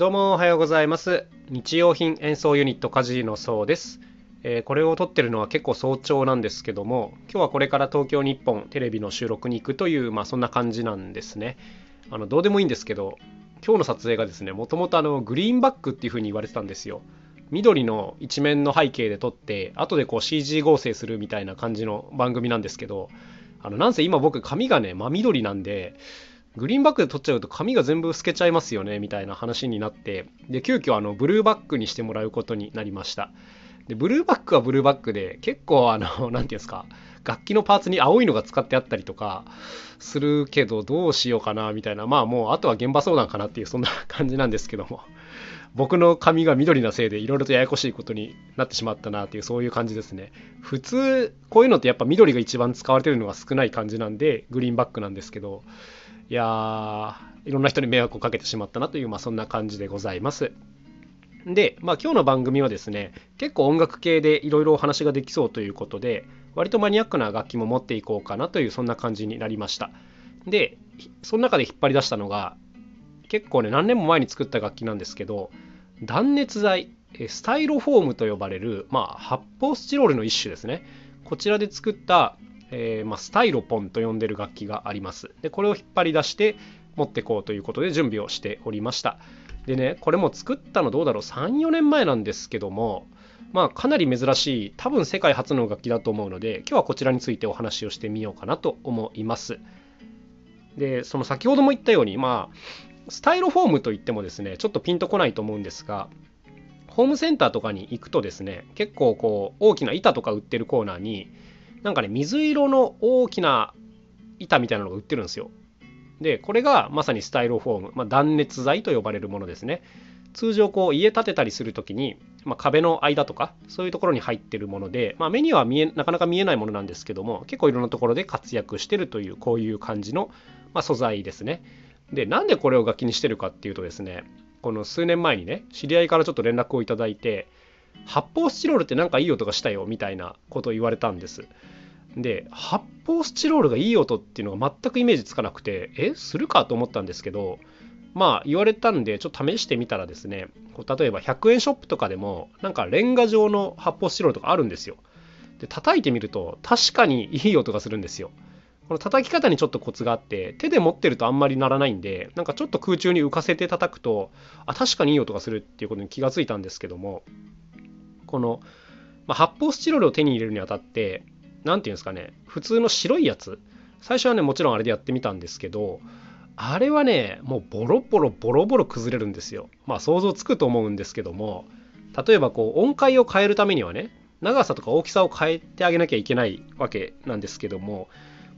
どうもおはようございます。日用品演奏ユニットカジのそうです、えー、これを撮ってるのは結構早朝なんですけども今日はこれから東京日本テレビの収録に行くというまあそんな感じなんですね。あのどうでもいいんですけど今日の撮影がですねもともとあのグリーンバックっていう風に言われてたんですよ。緑の一面の背景で撮って後でこう CG 合成するみたいな感じの番組なんですけどあのなんせ今僕髪がね真緑なんでグリーンバックで撮っちゃうと髪が全部透けちゃいますよねみたいな話になってで急遽あのブルーバックにしてもらうことになりました。でブルーバックはブルーバックで結構あの 何て言うんですか楽器のパーツに青いのが使ってあったりとかするけどどうしようかなみたいな。まあもうあとは現場相談かなっていうそんな感じなんですけども。僕の髪が緑なせいでいろいろとややこしいことになってしまったなっていうそういう感じですね。普通こういうのってやっぱ緑が一番使われてるのが少ない感じなんでグリーンバックなんですけどいやいろんな人に迷惑をかけてしまったなという、まあ、そんな感じでございます。で、まあ、今日の番組はですね結構音楽系でいろいろお話ができそうということで割とマニアックな楽器も持っていこうかなというそんな感じになりましたでその中で引っ張り出したのが結構ね何年も前に作った楽器なんですけど断熱材スタイロフォームと呼ばれる、まあ、発泡スチロールの一種ですねこちらで作ったえー、まあ、スタイロポンと呼んでる楽器があります。で、これを引っ張り出して持ってこうということで準備をしておりました。でね、これも作ったのどうだろう、3、4年前なんですけども、まあ、かなり珍しい、多分世界初の楽器だと思うので、今日はこちらについてお話をしてみようかなと思います。で、その先ほども言ったように、まあ、スタイロフォームといってもですね、ちょっとピンとこないと思うんですが、ホームセンターとかに行くとですね、結構こう、大きな板とか売ってるコーナーに、なんかね、水色の大きな板みたいなのが売ってるんですよ。で、これがまさにスタイロフォーム、まあ、断熱材と呼ばれるものですね。通常こう家建てたりする時に、まあ、壁の間とかそういうところに入ってるもので、まあ、目には見えなかなか見えないものなんですけども結構いろんなところで活躍してるというこういう感じの、まあ、素材ですね。でなんでこれを楽器にしてるかっていうとですねこの数年前にね知り合いからちょっと連絡をいただいて発泡スチロールってなんかいい音がしたよみたいなことを言われたんです。で発泡スチロールがいい音っていうのが全くイメージつかなくてえするかと思ったんですけどまあ言われたんでちょっと試してみたらですね例えば100円ショップとかでもなんかレンガ状の発泡スチロールとかあるんですよ。で叩いてみると確かにいい音がするんですよ。この叩き方にちょっとコツがあって手で持ってるとあんまりならないんでなんかちょっと空中に浮かせて叩くとあ確かにいい音がするっていうことに気がついたんですけどもこの、ま、発泡スチロールを手に入れるにあたって何て言うんですかね普通の白いやつ。最初はねもちろんあれでやってみたんですけどあれはねもうボロボロボロボロ崩れるんですよ。まあ想像つくと思うんですけども例えばこう音階を変えるためにはね長さとか大きさを変えてあげなきゃいけないわけなんですけども、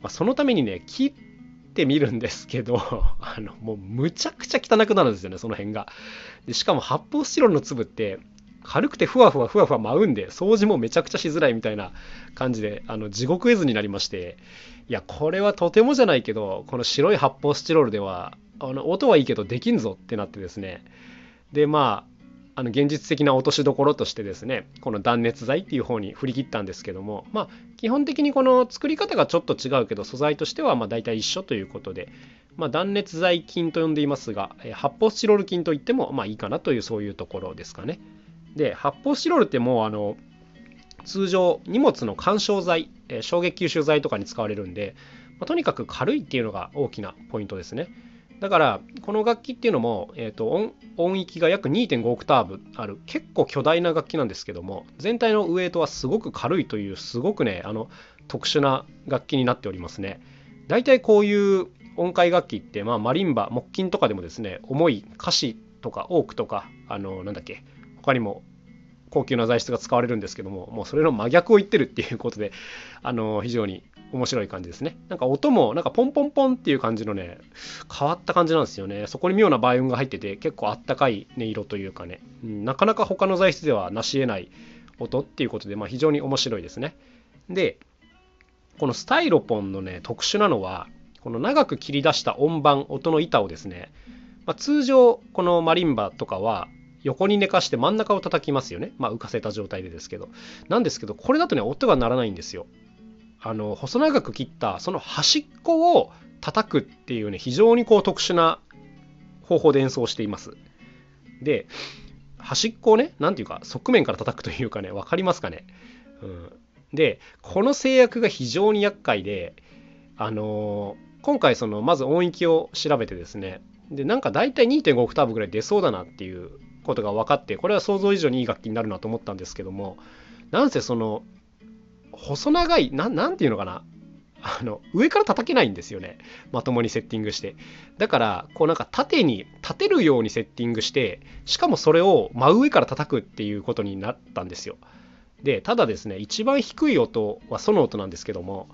まあ、そのためにね切ってみるんですけど あのもうむちゃくちゃ汚くなるんですよねその辺が。でしかも発泡スチロールの粒って軽くてふわふわふわふわ舞うんで掃除もめちゃくちゃしづらいみたいな感じであの地獄絵図になりましていやこれはとてもじゃないけどこの白い発泡スチロールではあの音はいいけどできんぞってなってですねでまああの現実的な落としどころとしてですねこの断熱材っていう方に振り切ったんですけどもまあ基本的にこの作り方がちょっと違うけど素材としてはまあ大体一緒ということで、まあ、断熱材菌と呼んでいますが発泡スチロール菌といってもまあいいかなというそういうところですかね。で発泡スチロールってもうあの通常荷物の緩衝材、えー、衝撃吸収材とかに使われるんで、まあ、とにかく軽いっていうのが大きなポイントですね。だからこの楽器っていうのも、えーと、音音域が約2.5オクターブある結構巨大な楽器なんですけども全体のウエイトはすごく軽いというすごくねあの特殊な楽器になっておりますね。大体こういう音階楽器って、まあ、マリンバ木琴とかでもですね重い歌詞とかオークとかあのなんだっけ他にも高級な材質が使われるんですけどももうそれの真逆を言ってるっていうことで あの非常に面白い感じですね。なんか音もなんかポンポンポンっていう感じのね変わった感じなんですよね。そこに妙な倍音が入ってて結構あったかい音色というかね、うん、なかなか他の材質では成し得ない音っていうことで、まあ、非常に面白いですね。でこのスタイロポンのね特殊なのはこの長く切り出した音板音の板をですね、まあ、通常このマリンバとかは横に寝かして真ん中を叩きますよね。まあ浮かせた状態でですけど。なんですけど、これだとね、音が鳴らないんですよ。あの、細長く切ったその端っこを叩くっていうね、非常にこう特殊な方法で演奏しています。で端っこをね何ていうか側面から叩くというかね分かりますかね、うん、でこの制約が非常に厄介であのー、今回そのまず音域を調べてですねでなんか大体2.5オクターブぐらい出そうだなっていうことが分かってこれは想像以上にいい楽器になるなと思ったんですけどもなんせその細長いななんていうのかなあの上から叩けないんですよね。まともにセッティングして。だからこうなんか縦に立てるようにセッティングしてしかもそれを真上から叩くっていうことになったんですよ。でただですね一番低い音はその音なんですけども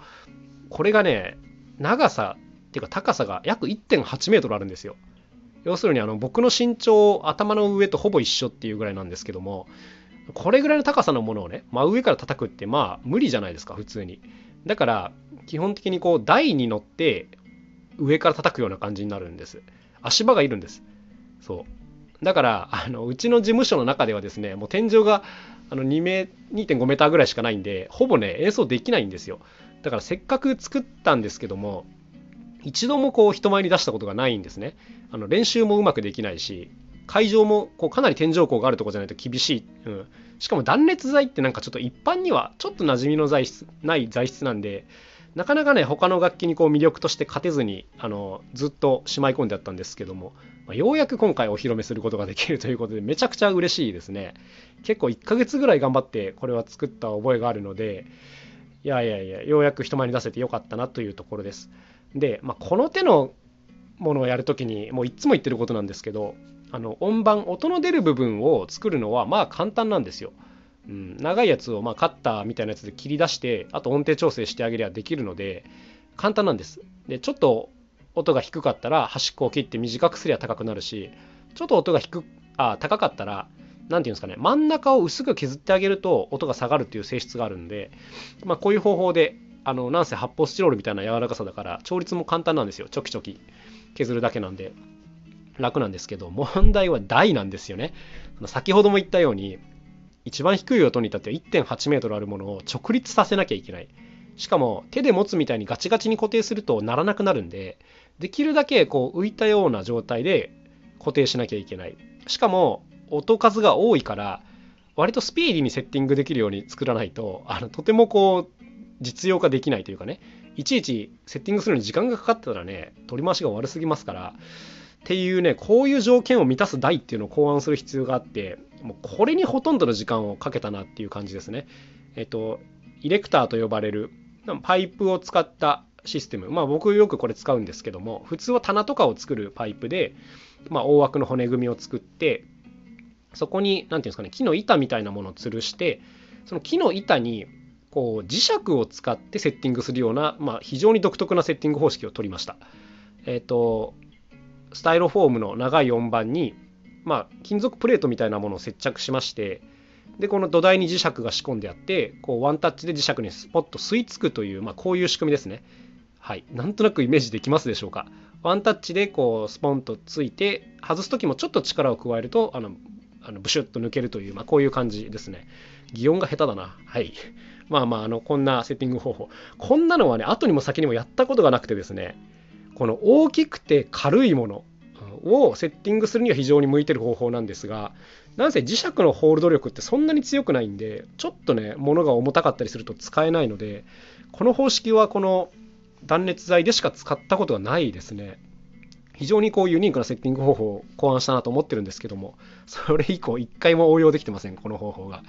これがね長さっていうか高さが約1.8メートルあるんですよ。要するにあの僕の身長頭の上とほぼ一緒っていうぐらいなんですけどもこれぐらいの高さのものをね真上から叩くってまあ無理じゃないですか普通に。だから基本的にこう台に乗って上から叩くような感じになるんです。足場がいるんです。そう。だからあのうちの事務所の中ではですねもう天井があの2メ2.5メーターぐらいしかないんでほぼね演奏できないんですよ。だからせっかく作ったんですけども一度もこう人前に出したことがないんですね。あの練習もうまくできないし会場もこうかなり天井高があるとこじゃないと厳しい、うん、しかも断熱材ってなんかちょっと一般にはちょっと馴染みの材質ない材質なんでなかなかね他の楽器にこう魅力として勝てずにあのずっとしまい込んであったんですけども、まあ、ようやく今回お披露目することができるということでめちゃくちゃ嬉しいですね。結構1ヶ月ぐらい頑張ってこれは作った覚えがあるのでいやいやいやようやく人前に出せてよかったなというところです。で、まあ、この手のものをやるときにもういつも言ってることなんですけどあの音盤音の出る部分を作るのはまあ簡単なんですよ。うん、長いやつをまあカッターみたいなやつで切り出してあと音程調整してあげりゃできるので簡単なんです。でちょっと音が低かったら端っこを切って短くすりゃ高くなるしちょっと音が低あ高かったら何て言うんですかね真ん中を薄く削ってあげると音が下がるっていう性質があるんで、まあ、こういう方法であのなんせ発泡スチロールみたいな柔らかさだから調律も簡単なんですよ。ちょきちょき削るだけなんで。楽なんですけど問題は台なんですよね。先ほども言ったように一番低い音に至って1.8メートルあるものを直立させなきゃいけない。しかも手で持つみたいにガチガチに固定するとならなくなるんでできるだけこう浮いたような状態で固定しなきゃいけない。しかも音数が多いから割とスピーディーにセッティングできるように作らないとあのとてもこう実用化できないというかねいちいちセッティングするのに時間がかかってたらね取り回しが悪すぎますからっていうねこういう条件を満たす台っていうのを考案する必要があってもうこれにほとんどの時間をかけたなっていう感じですね。えっとイレクターと呼ばれるパイプを使ったシステム。まあ僕よくこれ使うんですけども普通は棚とかを作るパイプで、まあ、大枠の骨組みを作ってそこに何て言うんですかね木の板みたいなものを吊るしてその木の板にこう磁石を使ってセッティングするような、まあ、非常に独特なセッティング方式を取りました。えっ、ー、とスタイロフォームの長い音盤に、まあ、金属プレートみたいなものを接着しましてでこの土台に磁石が仕込んであってこうワンタッチで磁石にスポッと吸い付くという、まあ、こういう仕組みですね。はい、なんとなくイメージできますでしょうか。ワンタッチでこうスポンとついて外す時もちょっと力を加えるとあのあのブシュッと抜けるという、まあ、こういう感じですね。擬音が下手だな。はい。まあまあ、あの、こんなセッティング方法。こんなのはね、後にも先にもやったことがなくてですね、この大きくて軽いものをセッティングするには非常に向いてる方法なんですが、なんせ磁石のホールド力ってそんなに強くないんで、ちょっとね、物が重たかったりすると使えないので、この方式はこの断熱材でしか使ったことがないですね。非常にこうユニークなセッティング方法を考案したなと思ってるんですけども、それ以降一回も応用できてません、この方法が。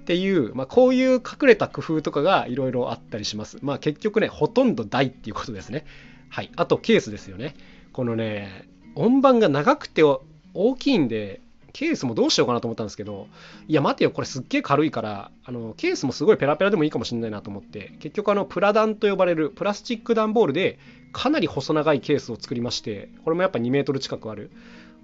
っていう、まあ、こういう隠れた工夫とかがいろいろあったりします。まあ結局ね、ほとんど大っていうことですね。はい。あとケースですよね。このね、音盤が長くて大きいんで、ケースもどうしようかなと思ったんですけど、いや待てよ、これすっげえ軽いから、あのケースもすごいペラペラでもいいかもしれないなと思って、結局あのプラダンと呼ばれるプラスチック段ボールでかなり細長いケースを作りまして、これもやっぱ2メートル近くある。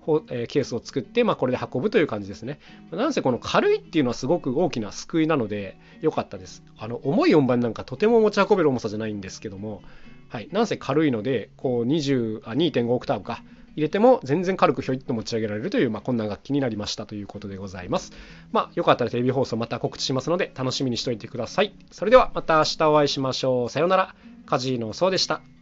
ケースを作って、まあ、これで運ぶという感じですね。なんせこの軽いっていうのはすごく大きな救いなので良かったです。あの重い音盤なんかとても持ち運べる重さじゃないんですけども、はい、なんせ軽いのでこう20あ2.5オクターブか入れても全然軽くひょいっと持ち上げられるという、まあ、こんな楽器になりましたということでございます。まあ、よかったらテレビ放送また告知しますので楽しみにしておいてください。それではまた明日お会いしましょう。さようなら。カジーノそうでした。